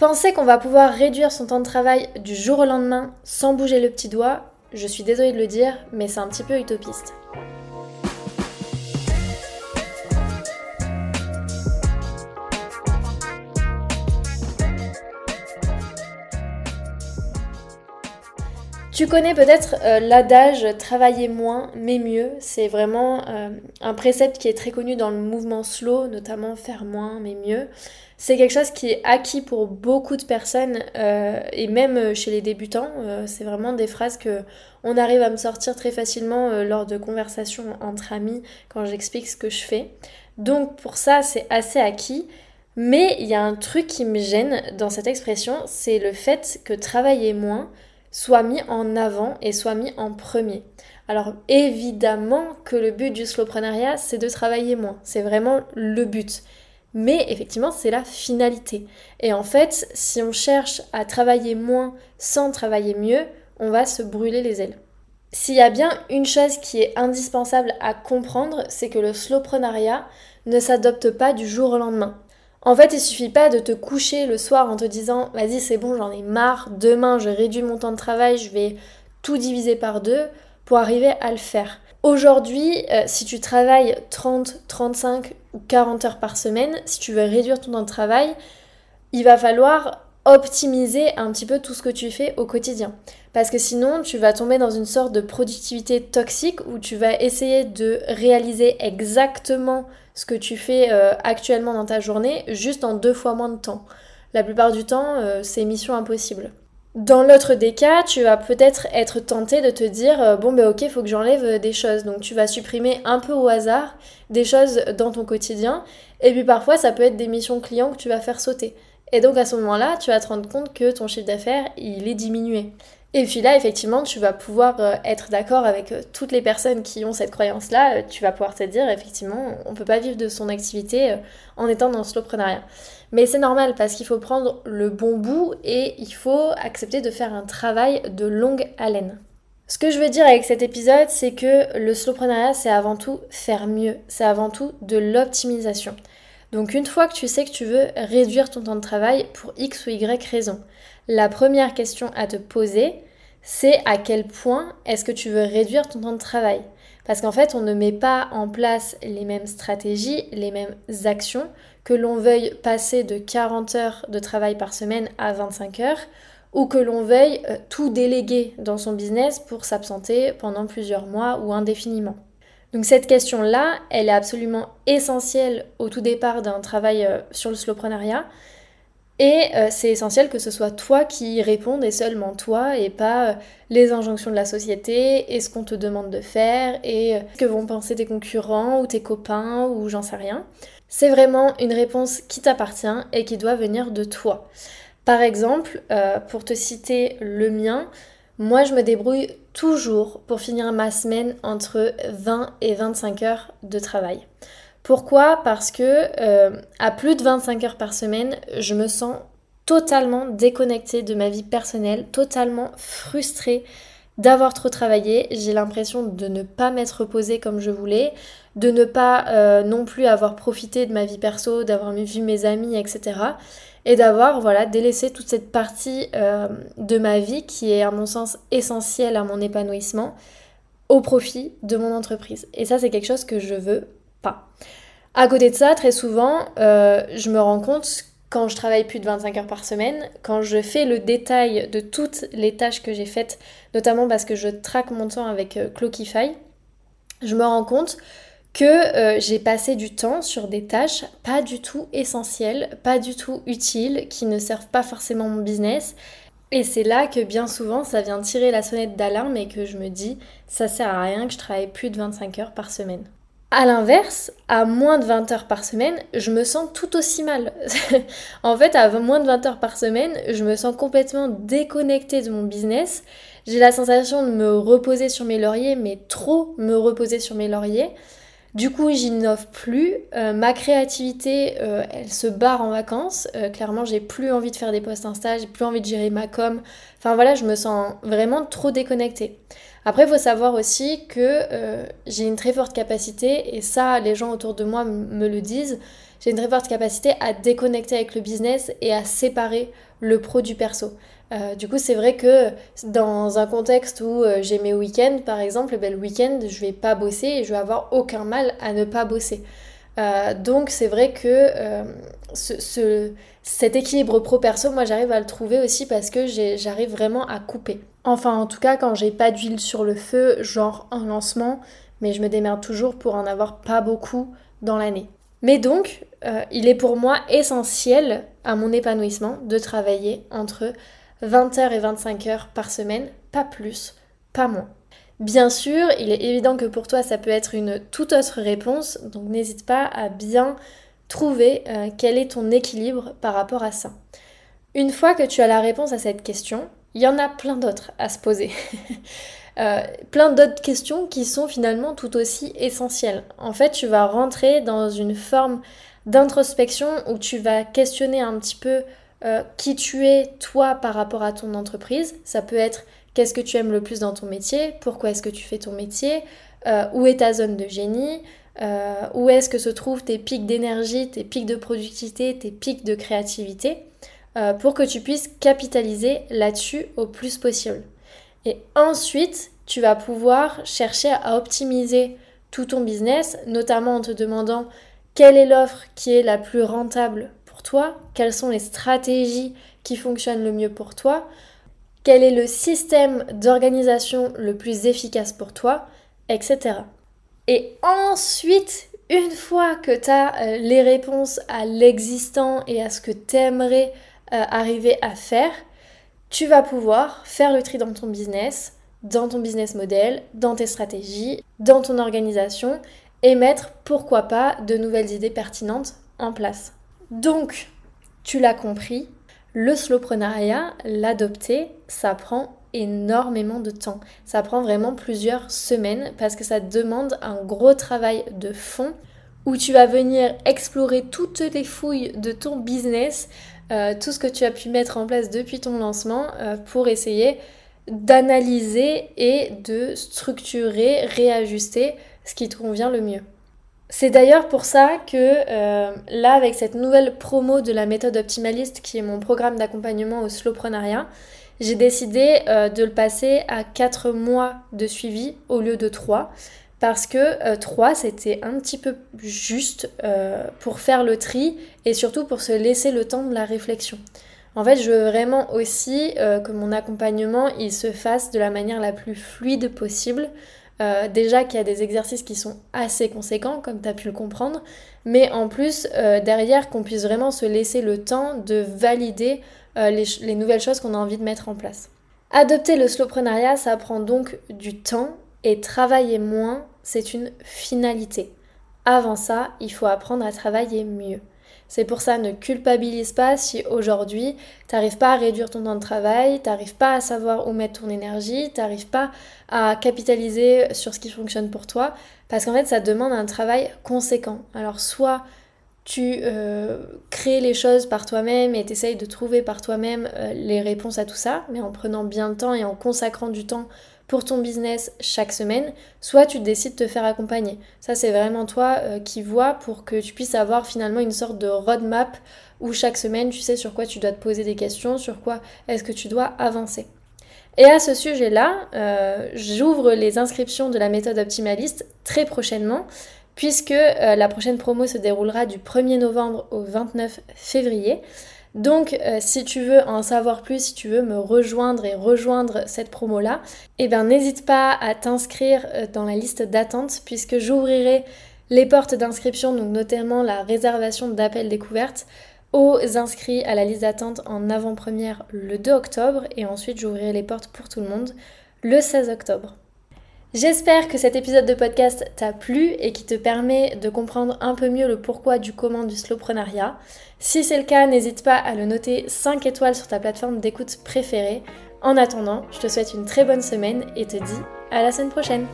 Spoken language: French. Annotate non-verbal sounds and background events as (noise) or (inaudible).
Penser qu'on va pouvoir réduire son temps de travail du jour au lendemain sans bouger le petit doigt, je suis désolée de le dire, mais c'est un petit peu utopiste. Tu connais peut-être euh, l'adage travailler moins mais mieux. C'est vraiment euh, un précepte qui est très connu dans le mouvement slow, notamment faire moins mais mieux. C'est quelque chose qui est acquis pour beaucoup de personnes euh, et même chez les débutants. c'est vraiment des phrases que on arrive à me sortir très facilement lors de conversations entre amis quand j'explique ce que je fais. Donc pour ça, c'est assez acquis. Mais il y a un truc qui me gêne dans cette expression, c'est le fait que travailler moins soit mis en avant et soit mis en premier. Alors évidemment que le but du slowpreneuriat, c'est de travailler moins. C'est vraiment le but. Mais effectivement, c'est la finalité. Et en fait, si on cherche à travailler moins sans travailler mieux, on va se brûler les ailes. S'il y a bien une chose qui est indispensable à comprendre, c'est que le slowpreneuriat ne s'adopte pas du jour au lendemain. En fait, il suffit pas de te coucher le soir en te disant vas-y, c'est bon, j'en ai marre, demain je réduis mon temps de travail, je vais tout diviser par deux pour arriver à le faire. Aujourd'hui, euh, si tu travailles 30, 35 ou 40 heures par semaine, si tu veux réduire ton temps de travail, il va falloir optimiser un petit peu tout ce que tu fais au quotidien. Parce que sinon, tu vas tomber dans une sorte de productivité toxique où tu vas essayer de réaliser exactement ce que tu fais euh, actuellement dans ta journée juste en deux fois moins de temps. La plupart du temps, euh, c'est mission impossible. Dans l'autre des cas, tu vas peut-être être tenté de te dire euh, bon ben ok, faut que j'enlève des choses. Donc tu vas supprimer un peu au hasard des choses dans ton quotidien. Et puis parfois, ça peut être des missions clients que tu vas faire sauter. Et donc à ce moment-là, tu vas te rendre compte que ton chiffre d'affaires, il est diminué. Et puis là, effectivement, tu vas pouvoir euh, être d'accord avec euh, toutes les personnes qui ont cette croyance-là. Euh, tu vas pouvoir te dire, effectivement, on ne peut pas vivre de son activité en étant dans le slowpreneuriat. Mais c'est normal parce qu'il faut prendre le bon bout et il faut accepter de faire un travail de longue haleine. Ce que je veux dire avec cet épisode, c'est que le slowpreneuriat, c'est avant tout faire mieux. C'est avant tout de l'optimisation. Donc une fois que tu sais que tu veux réduire ton temps de travail pour X ou Y raison, la première question à te poser, c'est à quel point est-ce que tu veux réduire ton temps de travail Parce qu'en fait, on ne met pas en place les mêmes stratégies, les mêmes actions, que l'on veuille passer de 40 heures de travail par semaine à 25 heures, ou que l'on veuille euh, tout déléguer dans son business pour s'absenter pendant plusieurs mois ou indéfiniment. Donc cette question-là, elle est absolument essentielle au tout départ d'un travail euh, sur le slowpreneuriat. Et euh, c'est essentiel que ce soit toi qui y réponde et seulement toi et pas euh, les injonctions de la société et ce qu'on te demande de faire et ce que vont penser tes concurrents ou tes copains ou j'en sais rien. C'est vraiment une réponse qui t'appartient et qui doit venir de toi. Par exemple, pour te citer le mien, moi, je me débrouille toujours pour finir ma semaine entre 20 et 25 heures de travail. Pourquoi? Parce que euh, à plus de 25 heures par semaine, je me sens totalement déconnectée de ma vie personnelle, totalement frustrée d'avoir trop travaillé. J'ai l'impression de ne pas m'être reposée comme je voulais, de ne pas euh, non plus avoir profité de ma vie perso, d'avoir vu mes amis, etc et d'avoir voilà délaissé toute cette partie euh, de ma vie qui est à mon sens essentielle à mon épanouissement au profit de mon entreprise. Et ça c'est quelque chose que je veux pas. À côté de ça, très souvent, euh, je me rends compte quand je travaille plus de 25 heures par semaine, quand je fais le détail de toutes les tâches que j'ai faites, notamment parce que je traque mon temps avec euh, Clockify, je me rends compte que euh, j'ai passé du temps sur des tâches pas du tout essentielles, pas du tout utiles, qui ne servent pas forcément mon business. Et c'est là que bien souvent ça vient tirer la sonnette d'alarme et que je me dis ça sert à rien que je travaille plus de 25 heures par semaine. A l'inverse, à moins de 20 heures par semaine, je me sens tout aussi mal. (laughs) en fait, à moins de 20 heures par semaine, je me sens complètement déconnectée de mon business. J'ai la sensation de me reposer sur mes lauriers, mais trop me reposer sur mes lauriers. Du coup, j'innove plus. Euh, ma créativité, euh, elle se barre en vacances. Euh, clairement, j'ai plus envie de faire des posts Insta, j'ai plus envie de gérer ma com. Enfin voilà, je me sens vraiment trop déconnectée. Après, il faut savoir aussi que j'ai une très forte capacité, et ça, les gens autour de moi me le disent, j'ai une très forte capacité à déconnecter avec le business et à séparer le pro du perso. Euh, du coup, c'est vrai que dans un contexte où euh, j'ai mes week-ends, par exemple, ben, le week-end, je vais pas bosser et je vais avoir aucun mal à ne pas bosser. Euh, donc, c'est vrai que ce, cet équilibre pro-perso, moi, j'arrive à le trouver aussi parce que j'arrive vraiment à couper. Enfin, en tout cas, quand j'ai pas d'huile sur le feu, genre un lancement, mais je me démerde toujours pour en avoir pas beaucoup dans l'année. Mais donc, il est pour moi essentiel à mon épanouissement de travailler entre 20h et 25h par semaine, pas plus, pas moins. Bien sûr, il est évident que pour toi, ça peut être une toute autre réponse, donc n'hésite pas à bien trouver euh, quel est ton équilibre par rapport à ça. Une fois que tu as la réponse à cette question, il y en a plein d'autres à se poser. (laughs) Euh, plein d'autres questions qui sont finalement tout aussi essentielles. En fait, tu vas rentrer dans une forme d'introspection où tu vas questionner un petit peu euh, qui tu es toi par rapport à ton entreprise. Ça peut être qu'est-ce que tu aimes le plus dans ton métier, pourquoi est-ce que tu fais ton métier, euh, où est ta zone de génie, où est-ce que se trouvent tes pics d'énergie, tes pics de productivité, tes pics de créativité, pour que tu puisses capitaliser là-dessus au plus possible. Et ensuite, tu vas pouvoir chercher à optimiser tout ton business, notamment en te demandant quelle est l'offre qui est la plus rentable toi, quelles sont les stratégies qui fonctionnent le mieux pour toi, quel est le système d'organisation le plus efficace pour toi, etc. Et ensuite, une fois que tu as euh, les réponses à l'existant et à ce que tu aimerais euh, arriver à faire, tu vas pouvoir faire le tri dans ton business, dans ton business model, dans tes stratégies, dans ton organisation et mettre, pourquoi pas, de nouvelles idées pertinentes en place. Donc, tu l'as compris, le slowprenariat, l'adopter, ça prend énormément de temps. Ça prend vraiment plusieurs semaines parce que ça demande un gros travail de fond où tu vas venir explorer toutes les fouilles de ton business, euh, tout ce que tu as pu mettre en place depuis ton lancement euh, pour essayer d'analyser et de structurer, réajuster ce qui te convient le mieux. C'est d'ailleurs pour ça que euh, là, avec cette nouvelle promo de la méthode optimaliste, qui est mon programme d'accompagnement au slowprenariat, j'ai décidé de le passer à 4 mois de suivi au lieu de 3. Parce que 3, euh, c'était un petit peu juste pour faire le tri et surtout pour se laisser le temps de la réflexion. En fait, je veux vraiment aussi que mon accompagnement il se fasse de la manière la plus fluide possible. Euh, déjà qu'il y a des exercices qui sont assez conséquents, comme tu as pu le comprendre, mais en plus, euh, derrière, qu'on puisse vraiment se laisser le temps de valider euh, les, les, nouvelles choses qu'on a envie de mettre en place. Adopter le slowprenariat, ça prend donc du temps, et travailler moins, c'est une finalité. Avant ça, il faut apprendre à travailler mieux. C'est pour ça, ne culpabilise pas si aujourd'hui, tu n'arrives pas à réduire ton temps de travail, tu n'arrives pas à savoir où mettre ton énergie, tu n'arrives pas à capitaliser sur ce qui fonctionne pour toi, parce qu'en fait, ça demande un travail conséquent. Alors, soit tu euh, crées les choses par toi-même et tu de trouver par toi-même euh, les réponses à tout ça, mais en prenant bien le temps et en consacrant du temps pour ton business chaque semaine, soit tu décides de te faire accompagner. Ça, c'est vraiment toi euh, qui vois pour que tu puisses avoir finalement une sorte de roadmap où chaque semaine, tu sais sur quoi tu dois te poser des questions, sur quoi est-ce que tu dois avancer. Et à ce sujet-là, euh, j'ouvre les inscriptions de la méthode optimaliste très prochainement, puisque euh, la prochaine promo se déroulera du 1er novembre au 29 février. Donc euh, si tu veux en savoir plus, si tu veux me rejoindre et rejoindre cette promo-là, eh bien n'hésite pas à t'inscrire euh, dans la liste d'attente puisque j'ouvrirai les portes d'inscription, donc notamment la réservation d'appel découverte aux inscrits à la liste d'attente en avant-première le 2 octobre et ensuite j'ouvrirai les portes pour tout le monde le 16 octobre. J'espère que cet épisode de podcast t'a plu et qui te permet de comprendre un peu mieux le pourquoi du comment du slowprenariat. Si c'est le cas, n'hésite pas à le noter 5 étoiles sur ta plateforme d'écoute préférée. En attendant, je te souhaite une très bonne semaine et te dis à la semaine prochaine.